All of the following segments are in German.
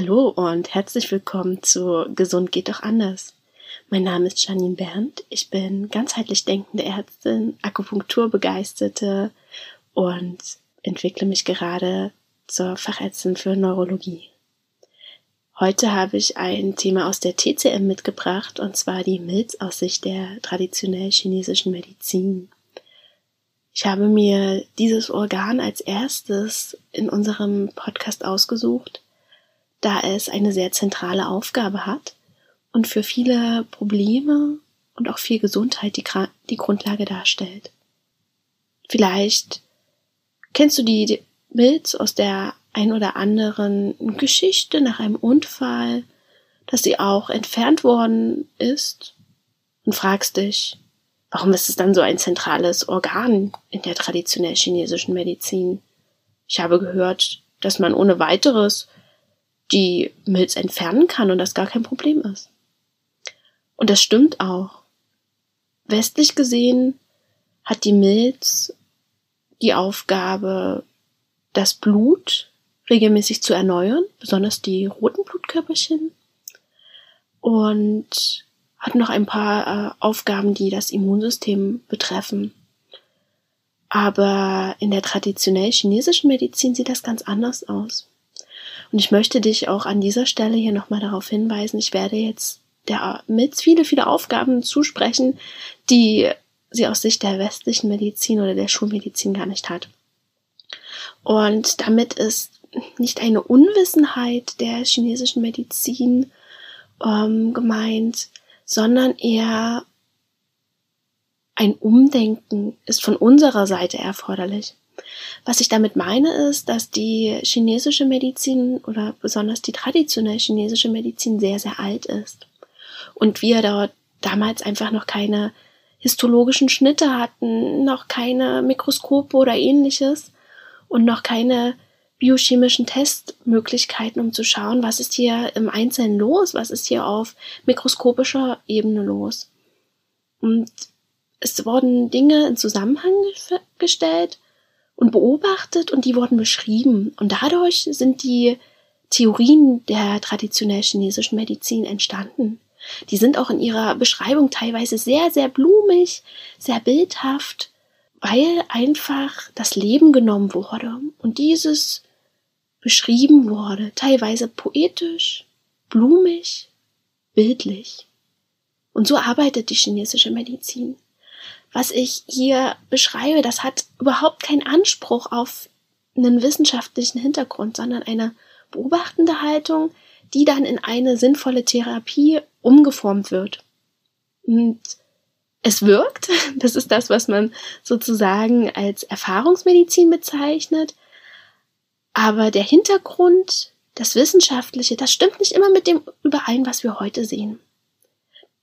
Hallo und herzlich willkommen zu Gesund geht doch anders. Mein Name ist Janine Berndt. Ich bin ganzheitlich denkende Ärztin, Akupunkturbegeisterte und entwickle mich gerade zur Fachärztin für Neurologie. Heute habe ich ein Thema aus der TCM mitgebracht und zwar die Milz aus Sicht der traditionell chinesischen Medizin. Ich habe mir dieses Organ als erstes in unserem Podcast ausgesucht, da es eine sehr zentrale Aufgabe hat und für viele Probleme und auch viel Gesundheit die, die Grundlage darstellt. Vielleicht kennst du die Milz aus der ein oder anderen Geschichte nach einem Unfall, dass sie auch entfernt worden ist und fragst dich, warum ist es dann so ein zentrales Organ in der traditionell chinesischen Medizin? Ich habe gehört, dass man ohne weiteres die Milz entfernen kann und das gar kein Problem ist. Und das stimmt auch. Westlich gesehen hat die Milz die Aufgabe, das Blut regelmäßig zu erneuern, besonders die roten Blutkörperchen. Und hat noch ein paar äh, Aufgaben, die das Immunsystem betreffen. Aber in der traditionell chinesischen Medizin sieht das ganz anders aus. Und ich möchte dich auch an dieser Stelle hier nochmal darauf hinweisen, ich werde jetzt der mit viele, viele Aufgaben zusprechen, die sie aus Sicht der westlichen Medizin oder der Schulmedizin gar nicht hat. Und damit ist nicht eine Unwissenheit der chinesischen Medizin ähm, gemeint, sondern eher ein Umdenken ist von unserer Seite erforderlich. Was ich damit meine, ist, dass die chinesische Medizin oder besonders die traditionelle chinesische Medizin sehr, sehr alt ist. Und wir dort damals einfach noch keine histologischen Schnitte hatten, noch keine Mikroskope oder ähnliches und noch keine biochemischen Testmöglichkeiten, um zu schauen, was ist hier im Einzelnen los, was ist hier auf mikroskopischer Ebene los. Und es wurden Dinge in Zusammenhang gestellt und beobachtet und die wurden beschrieben. Und dadurch sind die Theorien der traditionell chinesischen Medizin entstanden. Die sind auch in ihrer Beschreibung teilweise sehr, sehr blumig, sehr bildhaft, weil einfach das Leben genommen wurde und dieses beschrieben wurde, teilweise poetisch, blumig, bildlich. Und so arbeitet die chinesische Medizin was ich hier beschreibe, das hat überhaupt keinen Anspruch auf einen wissenschaftlichen Hintergrund, sondern eine beobachtende Haltung, die dann in eine sinnvolle Therapie umgeformt wird. Und es wirkt, das ist das, was man sozusagen als Erfahrungsmedizin bezeichnet, aber der Hintergrund, das Wissenschaftliche, das stimmt nicht immer mit dem überein, was wir heute sehen.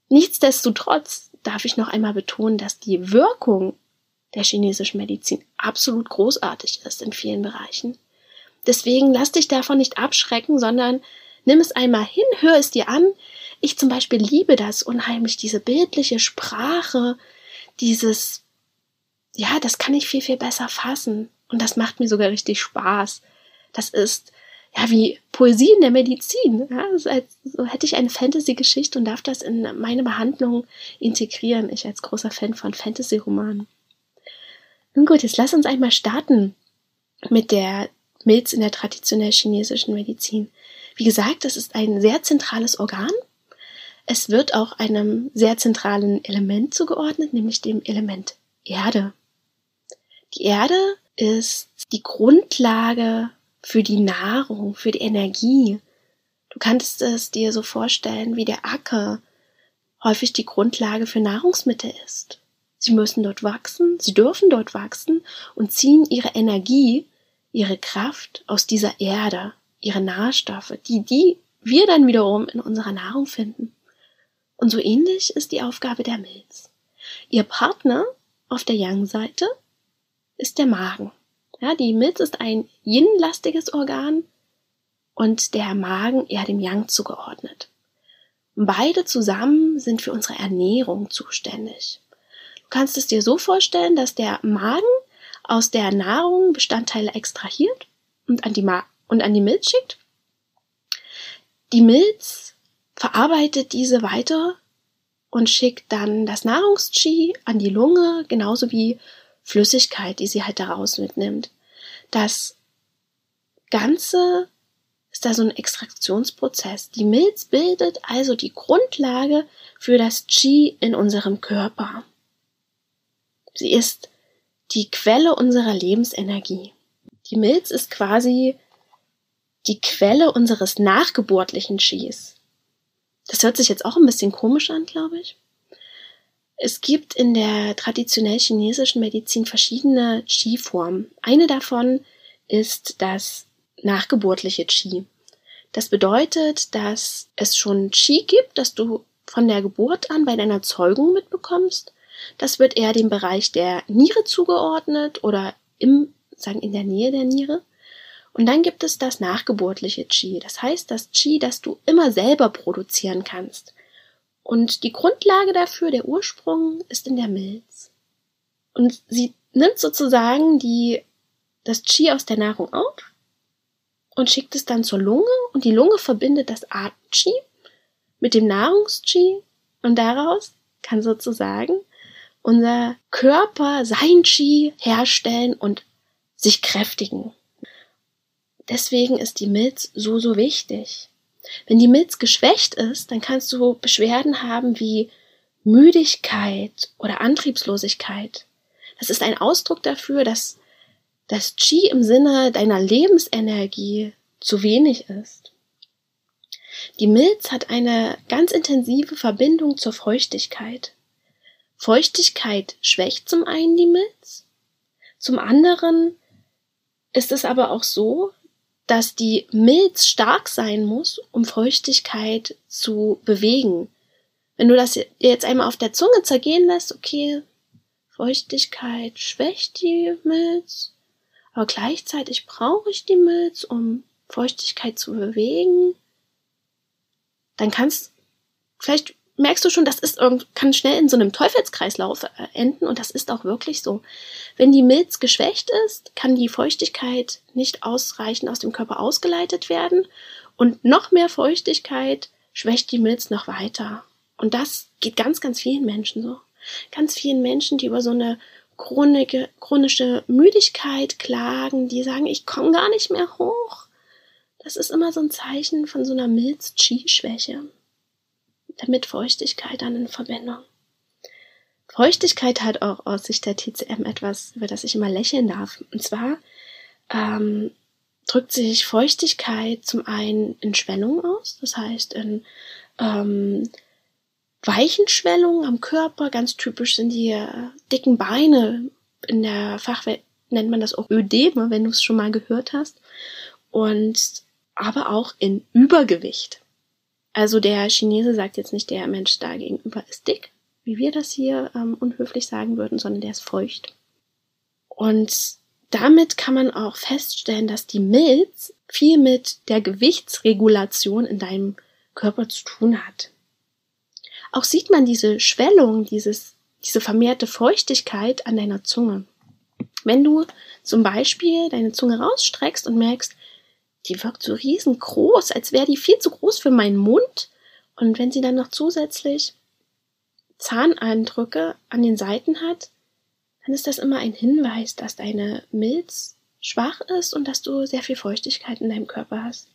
Nichtsdestotrotz darf ich noch einmal betonen, dass die Wirkung der chinesischen Medizin absolut großartig ist in vielen Bereichen. Deswegen lass dich davon nicht abschrecken, sondern nimm es einmal hin, hör es dir an. Ich zum Beispiel liebe das unheimlich, diese bildliche Sprache, dieses, ja, das kann ich viel, viel besser fassen. Und das macht mir sogar richtig Spaß. Das ist ja, wie Poesie in der Medizin. Ja, so, als, so hätte ich eine Fantasy-Geschichte und darf das in meine Behandlung integrieren. Ich als großer Fan von Fantasy-Romanen. Nun gut, jetzt lass uns einmal starten mit der Milz in der traditionell chinesischen Medizin. Wie gesagt, das ist ein sehr zentrales Organ. Es wird auch einem sehr zentralen Element zugeordnet, nämlich dem Element Erde. Die Erde ist die Grundlage für die Nahrung, für die Energie. Du kannst es dir so vorstellen, wie der Acker häufig die Grundlage für Nahrungsmittel ist. Sie müssen dort wachsen, sie dürfen dort wachsen und ziehen ihre Energie, ihre Kraft aus dieser Erde, ihre Nährstoffe, die, die wir dann wiederum in unserer Nahrung finden. Und so ähnlich ist die Aufgabe der Milz. Ihr Partner auf der Yang-Seite ist der Magen. Ja, die Milz ist ein yin-lastiges Organ und der Magen eher dem Yang zugeordnet. Beide zusammen sind für unsere Ernährung zuständig. Du kannst es dir so vorstellen, dass der Magen aus der Nahrung Bestandteile extrahiert und an die, Ma und an die Milz schickt. Die Milz verarbeitet diese weiter und schickt dann das Nahrungs-Qi an die Lunge, genauso wie Flüssigkeit, die sie halt daraus mitnimmt. Das Ganze ist da so ein Extraktionsprozess. Die Milz bildet also die Grundlage für das Qi in unserem Körper. Sie ist die Quelle unserer Lebensenergie. Die Milz ist quasi die Quelle unseres nachgeburtlichen Qis. Das hört sich jetzt auch ein bisschen komisch an, glaube ich. Es gibt in der traditionell chinesischen Medizin verschiedene Qi-Formen. Eine davon ist das nachgeburtliche Qi. Das bedeutet, dass es schon Qi gibt, das du von der Geburt an bei deiner Zeugung mitbekommst. Das wird eher dem Bereich der Niere zugeordnet oder im, sagen, in der Nähe der Niere. Und dann gibt es das nachgeburtliche Qi. Das heißt, das Qi, das du immer selber produzieren kannst. Und die Grundlage dafür, der Ursprung, ist in der Milz. Und sie nimmt sozusagen die, das Qi aus der Nahrung auf und schickt es dann zur Lunge und die Lunge verbindet das Atem-Qi mit dem Nahrungs-Qi und daraus kann sozusagen unser Körper sein Qi herstellen und sich kräftigen. Deswegen ist die Milz so, so wichtig. Wenn die Milz geschwächt ist, dann kannst du Beschwerden haben wie Müdigkeit oder Antriebslosigkeit. Das ist ein Ausdruck dafür, dass das Qi im Sinne deiner Lebensenergie zu wenig ist. Die Milz hat eine ganz intensive Verbindung zur Feuchtigkeit. Feuchtigkeit schwächt zum einen die Milz, zum anderen ist es aber auch so, dass die Milz stark sein muss, um Feuchtigkeit zu bewegen. Wenn du das jetzt einmal auf der Zunge zergehen lässt, okay, Feuchtigkeit schwächt die Milz, aber gleichzeitig brauche ich die Milz, um Feuchtigkeit zu bewegen, dann kannst, vielleicht merkst du schon, das ist kann schnell in so einem Teufelskreislauf äh, enden und das ist auch wirklich so. Wenn die Milz geschwächt ist, kann die Feuchtigkeit nicht ausreichend aus dem Körper ausgeleitet werden und noch mehr Feuchtigkeit schwächt die Milz noch weiter. Und das geht ganz, ganz vielen Menschen so. Ganz vielen Menschen, die über so eine chronische, chronische Müdigkeit klagen, die sagen, ich komme gar nicht mehr hoch. Das ist immer so ein Zeichen von so einer Milz-Chi-Schwäche damit Feuchtigkeit dann in Verbindung. Feuchtigkeit hat auch aus Sicht der TCM etwas, über das ich immer lächeln darf. Und zwar ähm, drückt sich Feuchtigkeit zum einen in Schwellung aus, das heißt in ähm, weichen Schwellungen am Körper. Ganz typisch sind die äh, dicken Beine. In der Fachwelt nennt man das auch Ödeme, wenn du es schon mal gehört hast. Und aber auch in Übergewicht. Also der Chinese sagt jetzt nicht, der Mensch da gegenüber ist dick, wie wir das hier ähm, unhöflich sagen würden, sondern der ist feucht. Und damit kann man auch feststellen, dass die Milz viel mit der Gewichtsregulation in deinem Körper zu tun hat. Auch sieht man diese Schwellung, dieses, diese vermehrte Feuchtigkeit an deiner Zunge. Wenn du zum Beispiel deine Zunge rausstreckst und merkst, die wirkt so riesengroß, als wäre die viel zu groß für meinen Mund. Und wenn sie dann noch zusätzlich Zahneindrücke an den Seiten hat, dann ist das immer ein Hinweis, dass deine Milz schwach ist und dass du sehr viel Feuchtigkeit in deinem Körper hast.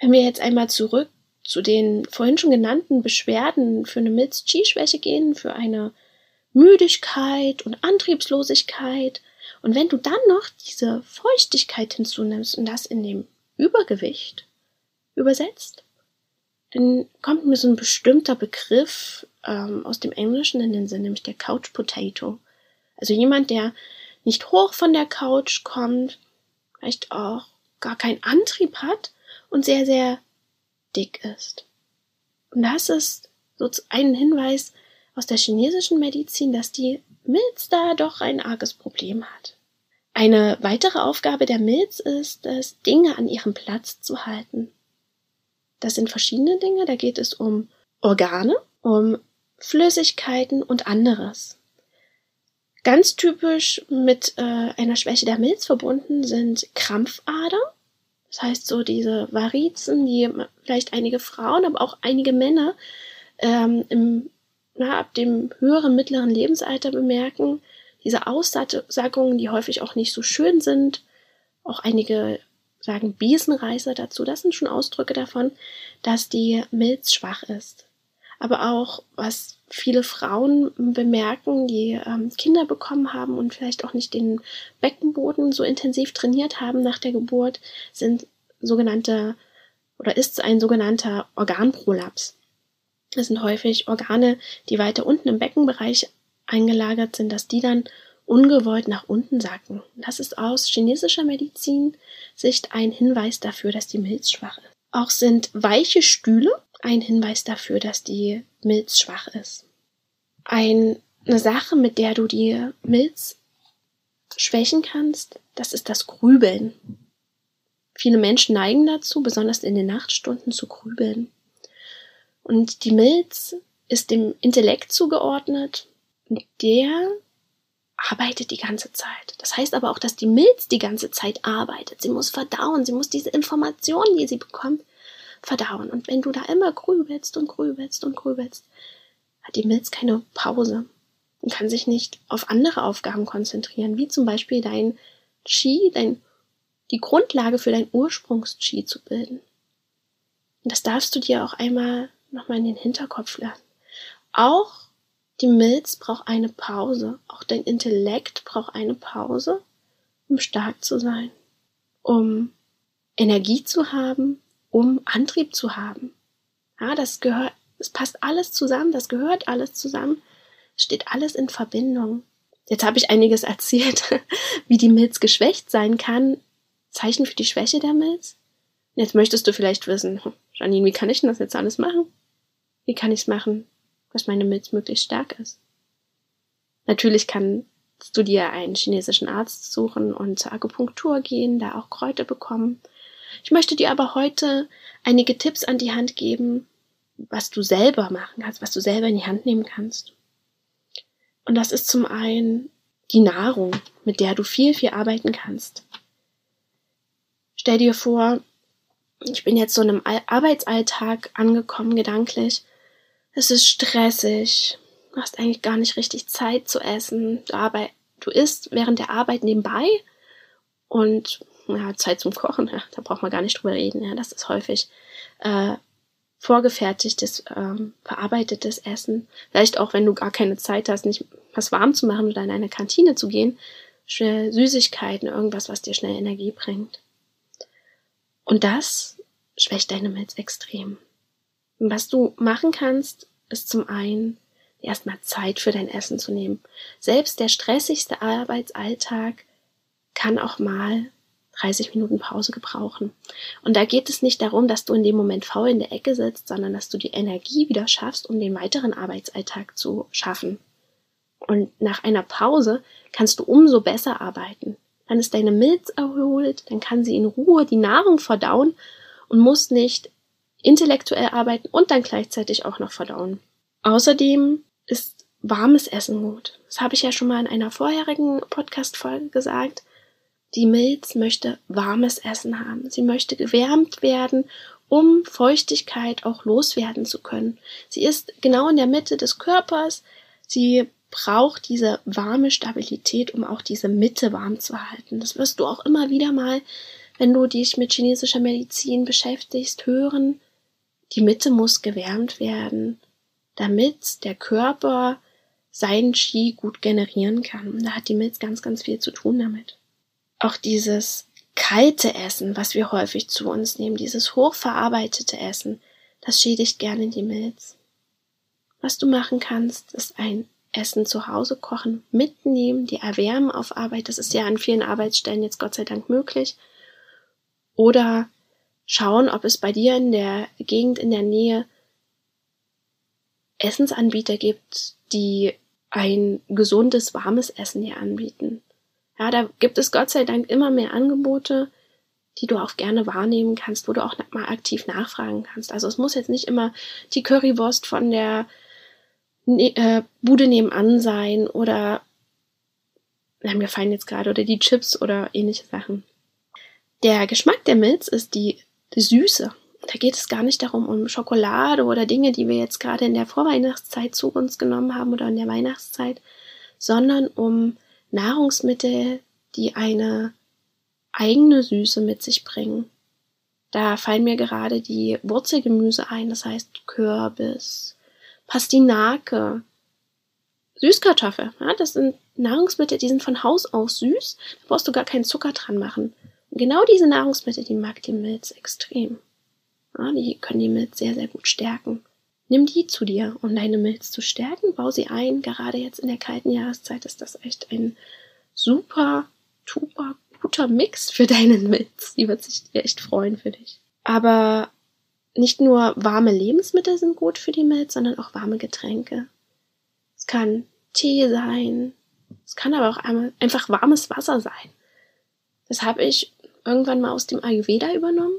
Wenn wir jetzt einmal zurück zu den vorhin schon genannten Beschwerden für eine Milz-Chi-Schwäche gehen, für eine Müdigkeit und Antriebslosigkeit und wenn du dann noch diese Feuchtigkeit hinzunimmst und das in dem Übergewicht übersetzt, dann kommt mir so ein bestimmter Begriff ähm, aus dem Englischen in den Sinn, nämlich der Couch Potato. Also jemand, der nicht hoch von der Couch kommt, vielleicht auch gar keinen Antrieb hat und sehr, sehr dick ist. Und das ist so ein Hinweis aus der chinesischen Medizin, dass die Milz da doch ein arges Problem hat. Eine weitere Aufgabe der Milz ist es, Dinge an ihrem Platz zu halten. Das sind verschiedene Dinge, da geht es um Organe, um Flüssigkeiten und anderes. Ganz typisch mit äh, einer Schwäche der Milz verbunden sind Krampfader Das heißt, so diese Varizen, die vielleicht einige Frauen, aber auch einige Männer ähm, im, na, ab dem höheren, mittleren Lebensalter bemerken, diese Aussagungen, die häufig auch nicht so schön sind, auch einige sagen Biesenreißer dazu, das sind schon Ausdrücke davon, dass die Milz schwach ist. Aber auch, was viele Frauen bemerken, die ähm, Kinder bekommen haben und vielleicht auch nicht den Beckenboden so intensiv trainiert haben nach der Geburt, sind sogenannte oder ist ein sogenannter Organprolaps. Das sind häufig Organe, die weiter unten im Beckenbereich eingelagert sind, dass die dann ungewollt nach unten sacken. Das ist aus chinesischer Medizin Sicht ein Hinweis dafür, dass die Milz schwach ist. Auch sind weiche Stühle ein Hinweis dafür, dass die Milz schwach ist. Eine Sache, mit der du die Milz schwächen kannst, das ist das Grübeln. Viele Menschen neigen dazu, besonders in den Nachtstunden zu grübeln. Und die Milz ist dem Intellekt zugeordnet und der arbeitet die ganze Zeit. Das heißt aber auch, dass die Milz die ganze Zeit arbeitet. Sie muss verdauen, sie muss diese Informationen, die sie bekommt, verdauen. Und wenn du da immer grübelst und grübelst und grübelst, hat die Milz keine Pause und kann sich nicht auf andere Aufgaben konzentrieren, wie zum Beispiel dein Qi, dein, die Grundlage für dein Ursprungs-Qi zu bilden. Und das darfst du dir auch einmal nochmal in den Hinterkopf lassen. Auch die Milz braucht eine Pause. Auch dein Intellekt braucht eine Pause, um stark zu sein, um Energie zu haben, um Antrieb zu haben. Ja, das gehört, es passt alles zusammen, das gehört alles zusammen, steht alles in Verbindung. Jetzt habe ich einiges erzählt, wie die Milz geschwächt sein kann. Zeichen für die Schwäche der Milz? Jetzt möchtest du vielleicht wissen, Janine, wie kann ich denn das jetzt alles machen? Wie kann ich es machen, dass meine Milz möglichst stark ist? Natürlich kannst du dir einen chinesischen Arzt suchen und zur Akupunktur gehen, da auch Kräuter bekommen. Ich möchte dir aber heute einige Tipps an die Hand geben, was du selber machen kannst, was du selber in die Hand nehmen kannst. Und das ist zum einen die Nahrung, mit der du viel, viel arbeiten kannst. Stell dir vor, ich bin jetzt so in einem Arbeitsalltag angekommen, gedanklich. Es ist stressig. Du hast eigentlich gar nicht richtig Zeit zu essen. Du, arbeit, du isst während der Arbeit nebenbei und ja, Zeit zum Kochen, ja, da braucht man gar nicht drüber reden. Ja, das ist häufig äh, vorgefertigtes, ähm, verarbeitetes Essen. Vielleicht auch, wenn du gar keine Zeit hast, nicht was warm zu machen oder in eine Kantine zu gehen, schnell Süßigkeiten, irgendwas, was dir schnell Energie bringt. Und das schwächt deine Milz extrem. Und was du machen kannst, ist zum einen erstmal Zeit für dein Essen zu nehmen. Selbst der stressigste Arbeitsalltag kann auch mal 30 Minuten Pause gebrauchen. Und da geht es nicht darum, dass du in dem Moment faul in der Ecke sitzt, sondern dass du die Energie wieder schaffst, um den weiteren Arbeitsalltag zu schaffen. Und nach einer Pause kannst du umso besser arbeiten. Dann ist deine Milz erholt, dann kann sie in Ruhe die Nahrung verdauen und muss nicht intellektuell arbeiten und dann gleichzeitig auch noch verdauen. Außerdem ist warmes Essen gut. Das habe ich ja schon mal in einer vorherigen Podcast-Folge gesagt. Die Milz möchte warmes Essen haben. Sie möchte gewärmt werden, um Feuchtigkeit auch loswerden zu können. Sie ist genau in der Mitte des Körpers. Sie braucht diese warme Stabilität, um auch diese Mitte warm zu halten. Das wirst du auch immer wieder mal, wenn du dich mit chinesischer Medizin beschäftigst, hören. Die Mitte muss gewärmt werden, damit der Körper seinen Qi gut generieren kann. Da hat die Milz ganz, ganz viel zu tun damit auch dieses kalte Essen, was wir häufig zu uns nehmen, dieses hochverarbeitete Essen, das schädigt gerne die Milz. Was du machen kannst, ist ein Essen zu Hause kochen, mitnehmen, die erwärmen auf Arbeit. Das ist ja an vielen Arbeitsstellen jetzt Gott sei Dank möglich. Oder schauen, ob es bei dir in der Gegend in der Nähe Essensanbieter gibt, die ein gesundes, warmes Essen dir anbieten. Ja, da gibt es Gott sei Dank immer mehr Angebote, die du auch gerne wahrnehmen kannst, wo du auch mal aktiv nachfragen kannst. Also es muss jetzt nicht immer die Currywurst von der ne, äh, Bude nebenan sein oder ja, mir fallen jetzt gerade oder die Chips oder ähnliche Sachen. Der Geschmack der Milz ist die, die Süße. Da geht es gar nicht darum, um Schokolade oder Dinge, die wir jetzt gerade in der Vorweihnachtszeit zu uns genommen haben oder in der Weihnachtszeit, sondern um Nahrungsmittel, die eine eigene Süße mit sich bringen. Da fallen mir gerade die Wurzelgemüse ein, das heißt Kürbis, Pastinake, Süßkartoffel. Ja, das sind Nahrungsmittel, die sind von Haus aus süß. Da brauchst du gar keinen Zucker dran machen. Genau diese Nahrungsmittel, die mag die Milz extrem. Ja, die können die Milz sehr, sehr gut stärken. Nimm die zu dir, um deine Milz zu stärken. Bau sie ein. Gerade jetzt in der kalten Jahreszeit ist das echt ein super, super guter Mix für deinen Milz. Die wird sich echt freuen für dich. Aber nicht nur warme Lebensmittel sind gut für die Milz, sondern auch warme Getränke. Es kann Tee sein. Es kann aber auch einfach warmes Wasser sein. Das habe ich irgendwann mal aus dem Ayurveda übernommen.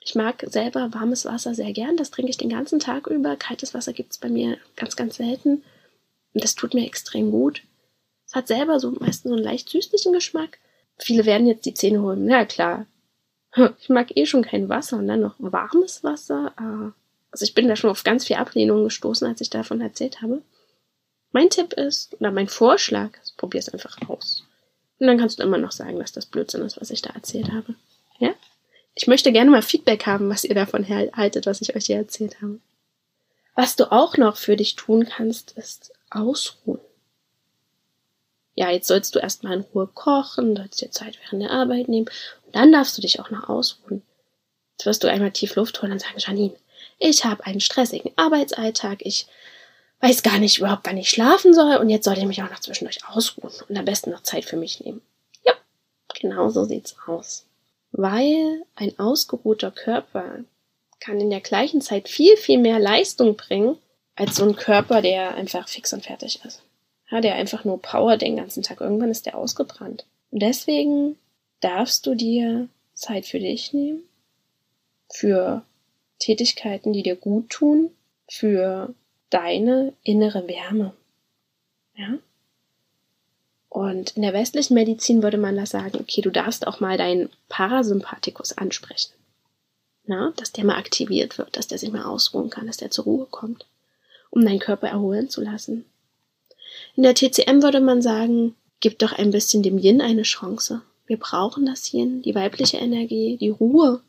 Ich mag selber warmes Wasser sehr gern. Das trinke ich den ganzen Tag über. Kaltes Wasser gibt es bei mir ganz, ganz selten. Und das tut mir extrem gut. Es hat selber so meistens so einen leicht süßlichen Geschmack. Viele werden jetzt die Zähne holen. Na klar. Ich mag eh schon kein Wasser und dann noch warmes Wasser. Ah. Also ich bin da schon auf ganz viel Ablehnung gestoßen, als ich davon erzählt habe. Mein Tipp ist, oder mein Vorschlag, probier es einfach aus. Und dann kannst du immer noch sagen, dass das Blödsinn ist, was ich da erzählt habe. Ja? Ich möchte gerne mal Feedback haben, was ihr davon haltet, was ich euch hier erzählt habe. Was du auch noch für dich tun kannst, ist ausruhen ja, jetzt sollst du erstmal in Ruhe kochen, sollst dir Zeit während der Arbeit nehmen und dann darfst du dich auch noch ausruhen. Jetzt wirst du einmal tief Luft holen und sagen, Janine, ich habe einen stressigen Arbeitsalltag, ich weiß gar nicht überhaupt, wann ich schlafen soll und jetzt soll ich mich auch noch zwischendurch ausruhen und am besten noch Zeit für mich nehmen. Ja, genau so sieht's aus. Weil ein ausgeruhter Körper kann in der gleichen Zeit viel, viel mehr Leistung bringen, als so ein Körper, der einfach fix und fertig ist. Ja, der einfach nur Power den ganzen Tag. Irgendwann ist der ausgebrannt. Und deswegen darfst du dir Zeit für dich nehmen, für Tätigkeiten, die dir gut tun, für deine innere Wärme. Ja? Und in der westlichen Medizin würde man da sagen, okay, du darfst auch mal deinen Parasympathikus ansprechen. Na, dass der mal aktiviert wird, dass der sich mal ausruhen kann, dass der zur Ruhe kommt, um deinen Körper erholen zu lassen. In der TCM würde man sagen, gib doch ein bisschen dem Yin eine Chance. Wir brauchen das Yin, die weibliche Energie, die Ruhe,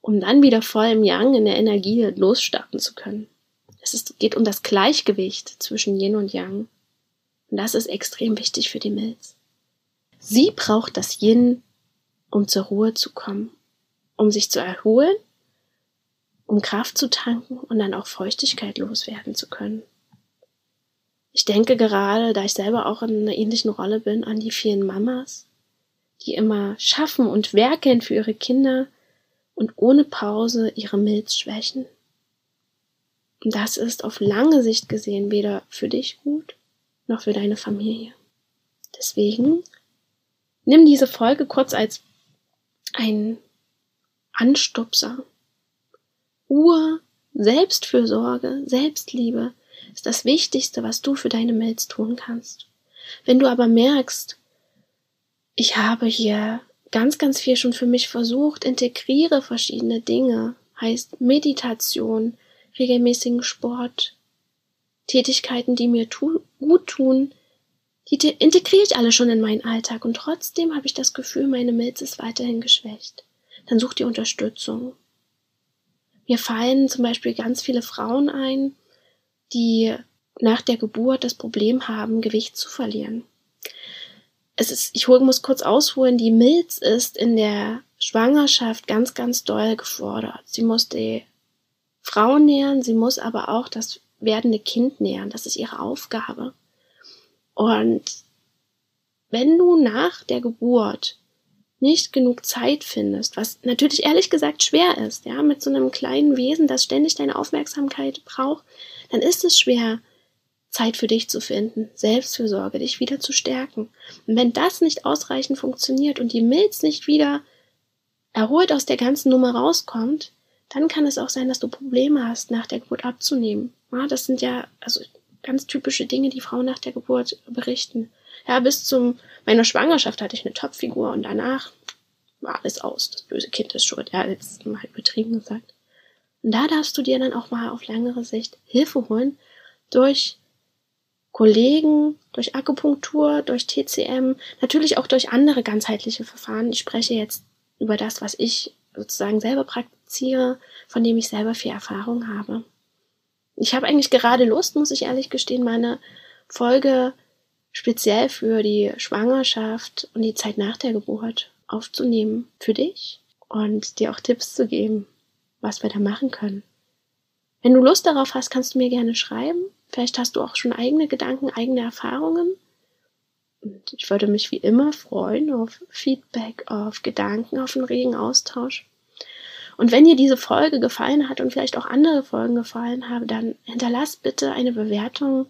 um dann wieder voll im Yang in der Energie losstarten zu können. Es ist, geht um das Gleichgewicht zwischen Yin und Yang. Und das ist extrem wichtig für die Milz. Sie braucht das Yin, um zur Ruhe zu kommen, um sich zu erholen, um Kraft zu tanken und dann auch Feuchtigkeit loswerden zu können. Ich denke gerade, da ich selber auch in einer ähnlichen Rolle bin, an die vielen Mamas, die immer schaffen und werkeln für ihre Kinder und ohne Pause ihre Milz schwächen. Und das ist auf lange Sicht gesehen weder für dich gut noch für deine Familie. Deswegen nimm diese Folge kurz als ein Anstupser. Ruhe, Selbstfürsorge, Selbstliebe, ist das Wichtigste, was du für deine Milz tun kannst. Wenn du aber merkst, ich habe hier ganz, ganz viel schon für mich versucht, integriere verschiedene Dinge, heißt Meditation, regelmäßigen Sport, Tätigkeiten, die mir tu gut tun, die integriere ich alle schon in meinen Alltag und trotzdem habe ich das Gefühl, meine Milz ist weiterhin geschwächt. Dann such die Unterstützung. Mir fallen zum Beispiel ganz viele Frauen ein, die nach der Geburt das Problem haben, Gewicht zu verlieren. Es ist, ich muss kurz ausholen, die Milz ist in der Schwangerschaft ganz, ganz doll gefordert. Sie muss die Frau nähern, sie muss aber auch das werdende Kind nähern. Das ist ihre Aufgabe. Und wenn du nach der Geburt nicht genug Zeit findest, was natürlich ehrlich gesagt schwer ist, ja, mit so einem kleinen Wesen, das ständig deine Aufmerksamkeit braucht, dann ist es schwer, Zeit für dich zu finden, Selbstfürsorge, dich wieder zu stärken. Und wenn das nicht ausreichend funktioniert und die Milz nicht wieder erholt aus der ganzen Nummer rauskommt, dann kann es auch sein, dass du Probleme hast, nach der Geburt abzunehmen. Ja, das sind ja also ganz typische Dinge, die Frauen nach der Geburt berichten. Ja, bis zum meiner Schwangerschaft hatte ich eine Topfigur und danach war alles aus, das böse Kind ist schuld. Ja, jetzt mal übertrieben gesagt. Und da darfst du dir dann auch mal auf längere Sicht Hilfe holen durch Kollegen, durch Akupunktur, durch TCM, natürlich auch durch andere ganzheitliche Verfahren. Ich spreche jetzt über das, was ich sozusagen selber praktiziere, von dem ich selber viel Erfahrung habe. Ich habe eigentlich gerade Lust, muss ich ehrlich gestehen, meine Folge speziell für die Schwangerschaft und die Zeit nach der Geburt aufzunehmen für dich und dir auch Tipps zu geben, was wir da machen können. Wenn du Lust darauf hast, kannst du mir gerne schreiben. Vielleicht hast du auch schon eigene Gedanken, eigene Erfahrungen. Und ich würde mich wie immer freuen auf Feedback, auf Gedanken, auf einen regen Austausch. Und wenn dir diese Folge gefallen hat und vielleicht auch andere Folgen gefallen haben, dann hinterlass bitte eine Bewertung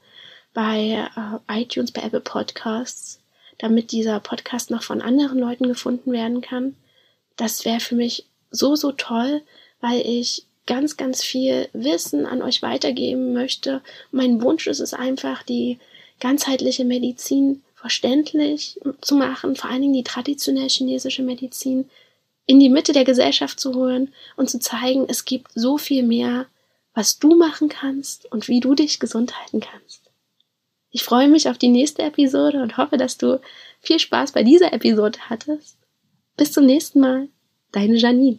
bei äh, iTunes, bei Apple Podcasts, damit dieser Podcast noch von anderen Leuten gefunden werden kann. Das wäre für mich so, so toll, weil ich ganz, ganz viel Wissen an euch weitergeben möchte. Mein Wunsch ist es einfach, die ganzheitliche Medizin verständlich zu machen, vor allen Dingen die traditionell chinesische Medizin in die Mitte der Gesellschaft zu holen und zu zeigen, es gibt so viel mehr, was du machen kannst und wie du dich gesund halten kannst. Ich freue mich auf die nächste Episode und hoffe, dass du viel Spaß bei dieser Episode hattest. Bis zum nächsten Mal. Deine Janine.